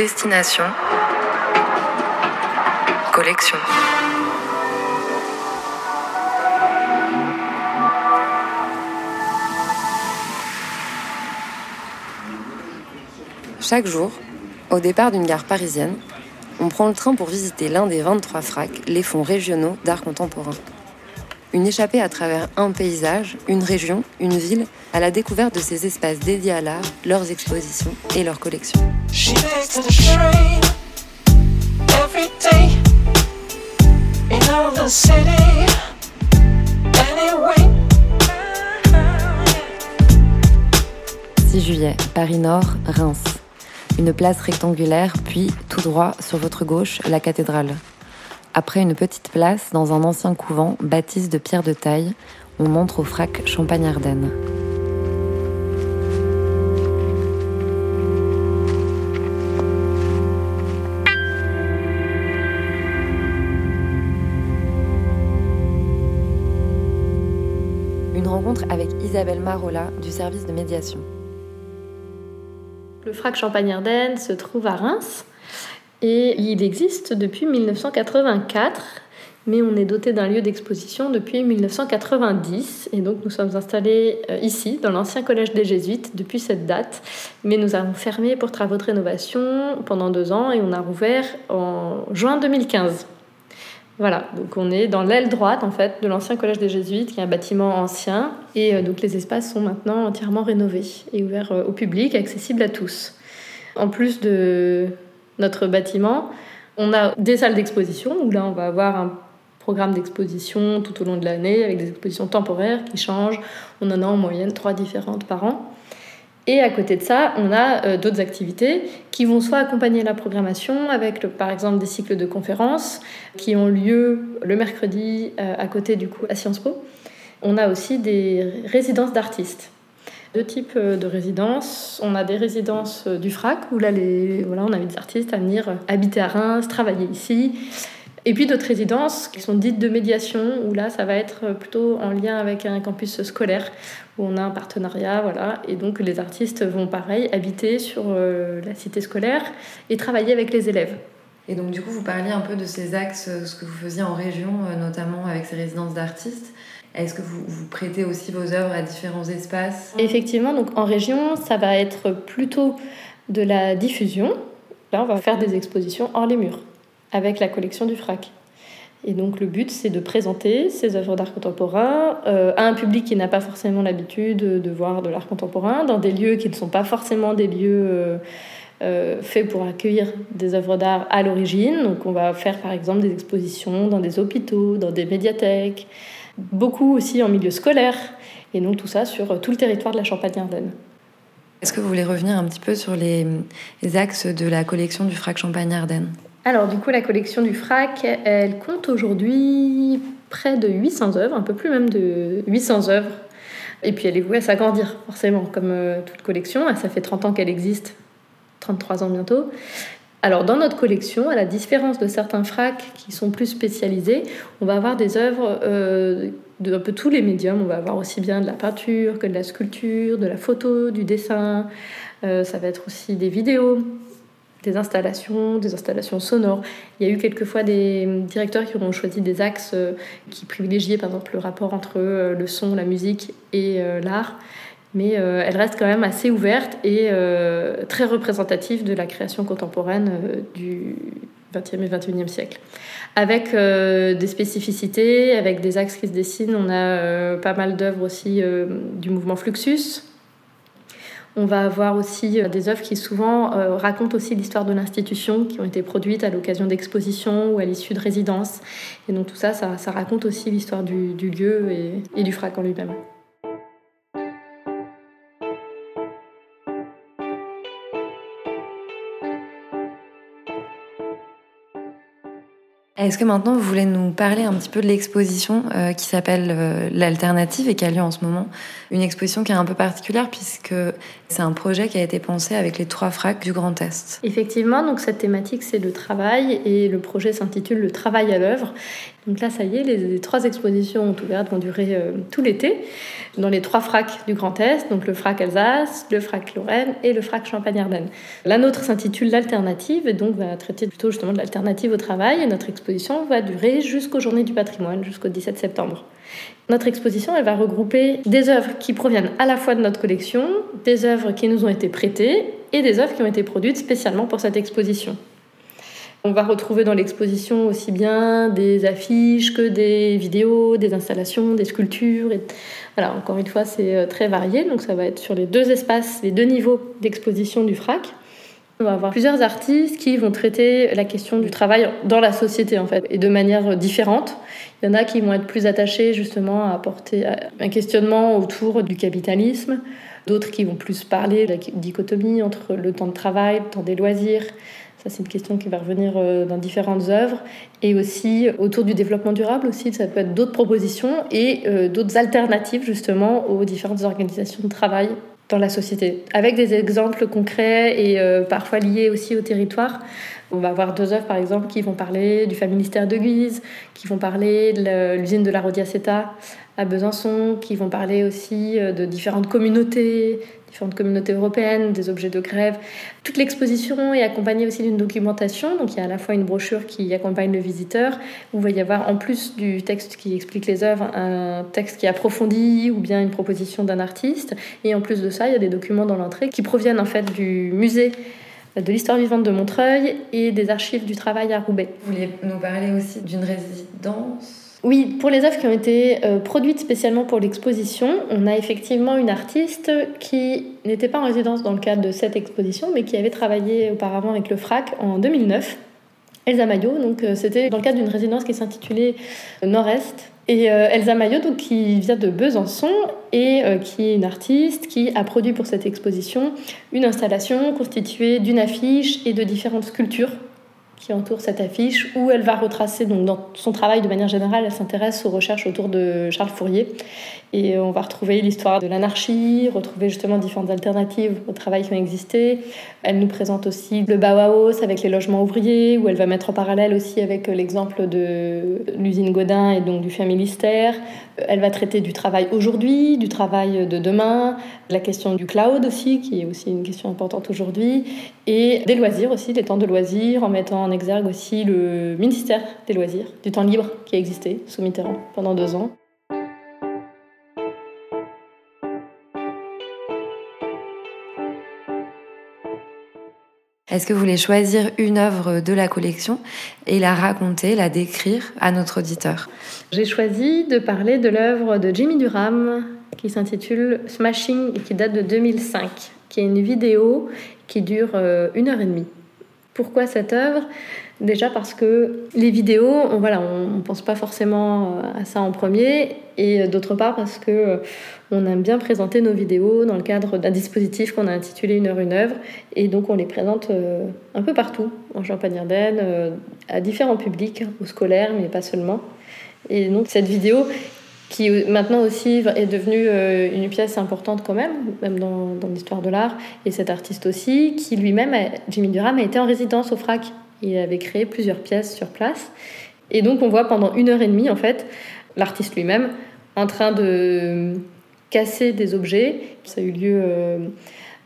Destination Collection. Chaque jour, au départ d'une gare parisienne, on prend le train pour visiter l'un des 23 fracs, les fonds régionaux d'art contemporain. Une échappée à travers un paysage, une région, une ville, à la découverte de ces espaces dédiés à l'art, leurs expositions et leurs collections. « 6 juillet, Paris Nord, Reims. Une place rectangulaire, puis tout droit sur votre gauche, la cathédrale. Après une petite place dans un ancien couvent, bâtisse de pierre de taille, on montre au frac Champagne-Ardenne. Une rencontre avec Isabelle Marola du service de médiation. Le frac Champagne-Ardenne se trouve à Reims et il existe depuis 1984, mais on est doté d'un lieu d'exposition depuis 1990. Et donc nous sommes installés euh, ici, dans l'ancien collège des Jésuites, depuis cette date. Mais nous avons fermé pour travaux de rénovation pendant deux ans et on a rouvert en juin 2015. Voilà, donc on est dans l'aile droite en fait de l'ancien collège des Jésuites, qui est un bâtiment ancien, et euh, donc les espaces sont maintenant entièrement rénovés et ouverts euh, au public, accessibles à tous. En plus de notre bâtiment. On a des salles d'exposition où là on va avoir un programme d'exposition tout au long de l'année avec des expositions temporaires qui changent. On en a en moyenne trois différentes par an. Et à côté de ça, on a euh, d'autres activités qui vont soit accompagner la programmation avec par exemple des cycles de conférences qui ont lieu le mercredi euh, à côté du coup à Sciences Po. On a aussi des résidences d'artistes deux types euh, de résidences. On a des résidences euh, du FRAC, où là, les, voilà, on invite des artistes à venir euh, habiter à Reims, travailler ici. Et puis d'autres résidences qui sont dites de médiation, où là, ça va être plutôt en lien avec un campus scolaire, où on a un partenariat, voilà. Et donc les artistes vont, pareil, habiter sur la cité scolaire et travailler avec les élèves. Et donc du coup, vous parliez un peu de ces axes, ce que vous faisiez en région, notamment avec ces résidences d'artistes. Est-ce que vous, prêtez aussi vos œuvres à différents espaces? Effectivement, donc en région, ça va être plutôt de la diffusion. Là, on va faire des expositions hors les murs avec la collection du FRAC. Et donc le but, c'est de présenter ces œuvres d'art contemporain euh, à un public qui n'a pas forcément l'habitude de voir de l'art contemporain, dans des lieux qui ne sont pas forcément des lieux euh, euh, faits pour accueillir des œuvres d'art à l'origine. Donc on va faire par exemple des expositions dans des hôpitaux, dans des médiathèques, beaucoup aussi en milieu scolaire, et donc tout ça sur tout le territoire de la Champagne-Ardenne. Est-ce que vous voulez revenir un petit peu sur les, axes de la collection du FRAC Champagne-Ardenne? Alors du coup, la collection du FRAC, elle compte aujourd'hui près de 800 œuvres, un peu plus même de 800 œuvres. Et puis elle est vouée à s'agrandir, forcément, comme euh, toute collection. Ça fait 30 ans qu'elle existe, 33 ans bientôt. Alors dans notre collection, à la différence de certains fracs qui sont plus spécialisés, on va avoir des œuvres euh, de un peu tous les médiums. On va avoir aussi bien de la peinture que de la sculpture, de la photo, du dessin. Euh, ça va être aussi des vidéos, des installations, des installations sonores. Il y a eu quelquefois des directeurs qui ont choisi des axes euh, qui privilégiaient par exemple le rapport entre le son, la musique et l'art mais euh, elle reste quand même assez ouverte et euh, très représentative de la création contemporaine euh, du XXe et XXIe siècle. Avec des spécificités, avec des axes qui se dessinent, on a pas mal d'œuvres aussi du mouvement Fluxus. On va avoir aussi des œuvres qui souvent racontent aussi l'histoire de l'institution, qui ont été produites à l'occasion d'expositions ou à l'issue de résidences. Et donc tout ça, ça, raconte aussi l'histoire du, lieu et, et du frac en lui-même. Est-ce que maintenant vous voulez nous parler un petit peu de l'exposition euh, qui s'appelle euh, l'Alternative et qui a lieu en ce moment? Une exposition qui est un peu particulière puisque c'est un projet qui a été pensé avec les trois fracs du Grand Est. Effectivement, donc cette thématique c'est le travail et le projet s'intitule Le travail à l'œuvre. Donc là, ça y est, les, trois expositions ont ouvert, vont durer euh, tout l'été, dans les trois fracs du Grand Est, donc le frac Alsace, le frac Lorraine et le frac Champagne-Ardenne. La nôtre s'intitule L'alternative et donc va traiter plutôt justement de l'alternative au travail et notre exposition va durer jusqu'aux Journées du patrimoine, jusqu'au 17 septembre. Notre exposition, elle va regrouper des œuvres qui proviennent à la fois de notre collection, des œuvres qui nous ont été prêtées et des œuvres qui ont été produites spécialement pour cette exposition. On va retrouver dans l'exposition aussi bien des affiches que des vidéos, des installations, des sculptures. Et... Voilà, encore une fois, c'est euh, très varié. Donc ça va être sur les deux espaces, les deux niveaux d'exposition du FRAC. On va avoir plusieurs artistes qui vont traiter la question du travail dans la société en fait, et de manière différente. Il y en a qui vont être plus attachés justement à apporter un questionnement autour du capitalisme, d'autres qui vont plus parler de la dichotomie entre le temps de travail, le temps des loisirs, ça, c'est une question qui va revenir euh, dans différentes œuvres. Et aussi autour du développement durable, aussi, ça peut être d'autres propositions et euh, d'autres alternatives, justement, aux différentes organisations de travail dans la société. Avec des exemples concrets et euh, parfois liés aussi au territoire. On va avoir deux œuvres, par exemple, qui vont parler du ministère de Guise, qui vont parler de l'usine de la Rodiaceta à Besançon, qui vont parler aussi de différentes communautés, différentes communautés européennes, des objets de grève. Toute l'exposition est accompagnée aussi d'une documentation, donc il y a à la fois une brochure qui accompagne le visiteur, où il va y avoir en plus du texte qui explique les œuvres, un texte qui approfondit ou bien une proposition d'un artiste, et en plus de ça, il y a des documents dans l'entrée qui proviennent en fait du musée de l'histoire vivante de Montreuil et des archives du travail à Roubaix. Vous vouliez nous parler aussi d'une résidence oui, pour les œuvres qui ont été euh, produites spécialement pour l'exposition, on a effectivement une artiste qui n'était pas en résidence dans le cadre de cette exposition, mais qui avait travaillé auparavant avec le FRAC en 2009. Elsa Maillot, donc euh, c'était dans le cadre d'une résidence qui s'intitulait Nord-Est. Et euh, Elsa Maillot, donc, qui vient de Besançon et qui est une artiste qui a produit pour cette exposition une installation constituée d'une affiche et de différentes sculptures qui entoure cette affiche, où elle va retracer, donc dans son travail de manière générale, elle s'intéresse aux recherches autour de Charles Fourier. Et on va retrouver l'histoire de l'anarchie, retrouver justement différentes alternatives au travail qui ont existé. Elle nous présente aussi le Bauhaus avec les logements ouvriers, où elle va mettre en parallèle aussi avec l'exemple de l'usine Godin et donc du Familistère. Elle va traiter du travail aujourd'hui, du travail de demain, la question du cloud aussi, qui est aussi une question importante aujourd'hui, et des loisirs aussi, des temps de loisirs, en mettant en exergue aussi le ministère des loisirs, du temps libre qui a existé sous Mitterrand pendant deux ans. Est-ce que vous voulez choisir une œuvre de la collection et la raconter, la décrire à notre auditeur? J'ai choisi de parler de l'œuvre de Jimmy Durham qui s'intitule Smashing et qui date de 2005, qui est une vidéo qui dure euh, une heure et demie. Pourquoi cette œuvre. Déjà parce que les vidéos, on, voilà, on ne pense pas forcément euh, à ça en premier, et euh, d'autre part parce que euh, on aime bien présenter nos vidéos dans le cadre d'un dispositif qu'on a intitulé Une heure, une œuvre, et donc on les présente un peu partout, en Champagne-Ardenne, à différents publics, aux scolaires, mais pas seulement. Et donc cette vidéo, qui maintenant aussi est devenue une pièce importante quand même, même dans, l'histoire de l'art, et cet artiste aussi, qui lui-même, Jimmy Durham, a été en résidence au FRAC il avait créé plusieurs pièces sur place. Et donc on voit pendant une heure et demie, en fait, l'artiste lui-même en train de casser des objets. Ça a eu lieu euh,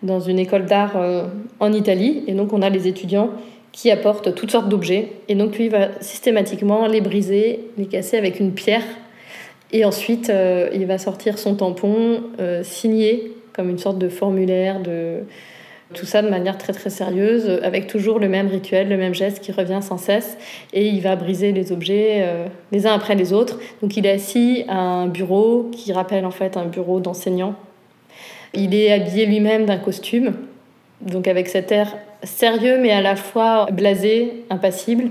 dans une école d'art euh, en Italie. Et donc on a les étudiants qui apportent toutes sortes d'objets. Et donc lui va systématiquement les briser, les casser avec une pierre. Et ensuite, euh, il va sortir son tampon signé comme une sorte de formulaire de tout ça de manière très très sérieuse, avec toujours le même rituel, le même geste qui revient sans cesse. Et il va briser les objets euh, les uns après les autres. Donc il est assis à un bureau qui rappelle en fait un bureau d'enseignant. Il est habillé lui-même d'un costume, donc avec cet air sérieux mais à la fois blasé, impassible,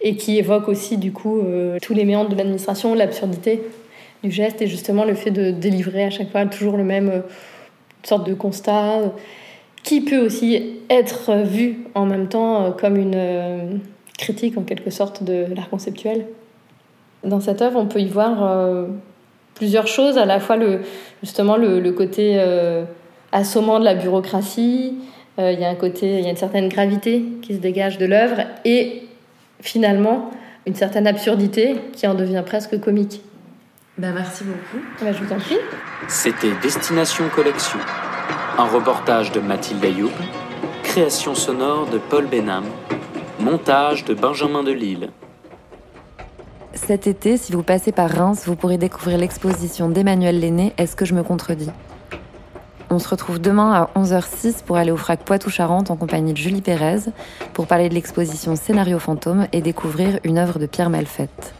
et qui évoque aussi du coup euh, tous les méandres de l'administration, l'absurdité du geste et justement le fait de délivrer à chaque fois toujours le même euh, sorte de constat qui peut aussi être vu en même temps euh, comme une euh, critique en quelque sorte de l'art conceptuel. Dans cette œuvre, on peut y voir euh, plusieurs choses, à la fois le, justement le, côté assommant de la bureaucratie, il y a un côté, il y a une certaine gravité qui se dégage de l'œuvre, et finalement une certaine absurdité qui en devient presque comique. Ben merci beaucoup. Ben, je vous en prie. C'était Destination Collection, un reportage de Mathilde Ayoub, création sonore de Paul Benham, montage de Benjamin Delille. Cet été, si vous passez par Reims, vous pourrez découvrir l'exposition d'Emmanuel Lenné Est-ce que je me contredis? On se retrouve demain à 11h06 pour aller au FRAC Poitou-Charentes en compagnie de Julie Pérez pour parler de l'exposition Scénario fantôme et découvrir une œuvre de Pierre Malfette.